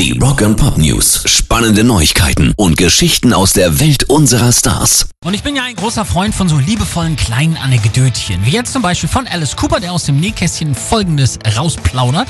Die Rock and Pop News. Spannende Neuigkeiten und Geschichten aus der Welt unserer Stars. Und ich bin ja ein großer Freund von so liebevollen kleinen Anekdötchen. Wie jetzt zum Beispiel von Alice Cooper, der aus dem Nähkästchen folgendes rausplaudert.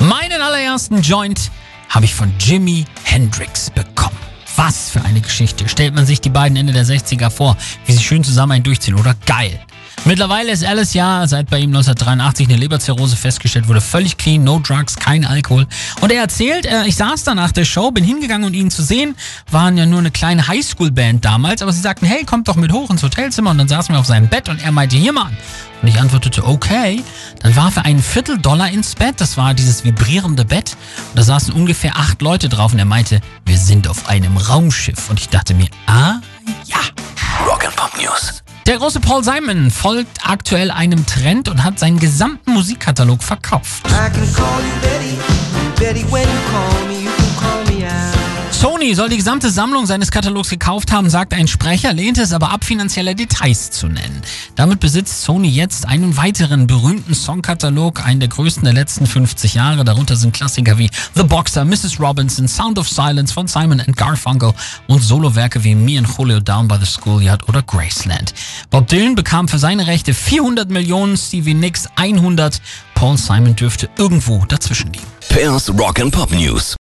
Meinen allerersten Joint habe ich von Jimi Hendrix bekommen. Was für eine Geschichte. Stellt man sich die beiden Ende der 60er vor, wie sie schön zusammen einen durchziehen, oder? Geil. Mittlerweile ist Alice ja, seit bei ihm 1983 eine Leberzirrhose festgestellt wurde, völlig clean, no drugs, kein Alkohol. Und er erzählt, äh, ich saß da nach der Show, bin hingegangen, um ihn zu sehen, waren ja nur eine kleine Highschool-Band damals, aber sie sagten, hey, kommt doch mit hoch ins Hotelzimmer und dann saßen wir auf seinem Bett und er meinte, hier Mann. Und ich antwortete, okay. Dann warf er einen Vierteldollar ins Bett, das war dieses vibrierende Bett. Und da saßen ungefähr acht Leute drauf und er meinte, wir sind auf einem Raumschiff. Und ich dachte mir, ah, ja. Rock and Pop News. Der große Paul Simon folgt aktuell einem Trend und hat seinen gesamten Musikkatalog verkauft. Sony soll die gesamte Sammlung seines Katalogs gekauft haben, sagt ein Sprecher, lehnte es aber ab, finanzielle Details zu nennen. Damit besitzt Sony jetzt einen weiteren berühmten Songkatalog, einen der größten der letzten 50 Jahre. Darunter sind Klassiker wie The Boxer, Mrs. Robinson, Sound of Silence von Simon Garfunkel und Solowerke wie Me and Julio Down by the Schoolyard oder Graceland. Bob Dylan bekam für seine Rechte 400 Millionen, Stevie Nicks 100. Paul Simon dürfte irgendwo dazwischen liegen. Pairs Rock and Pop News.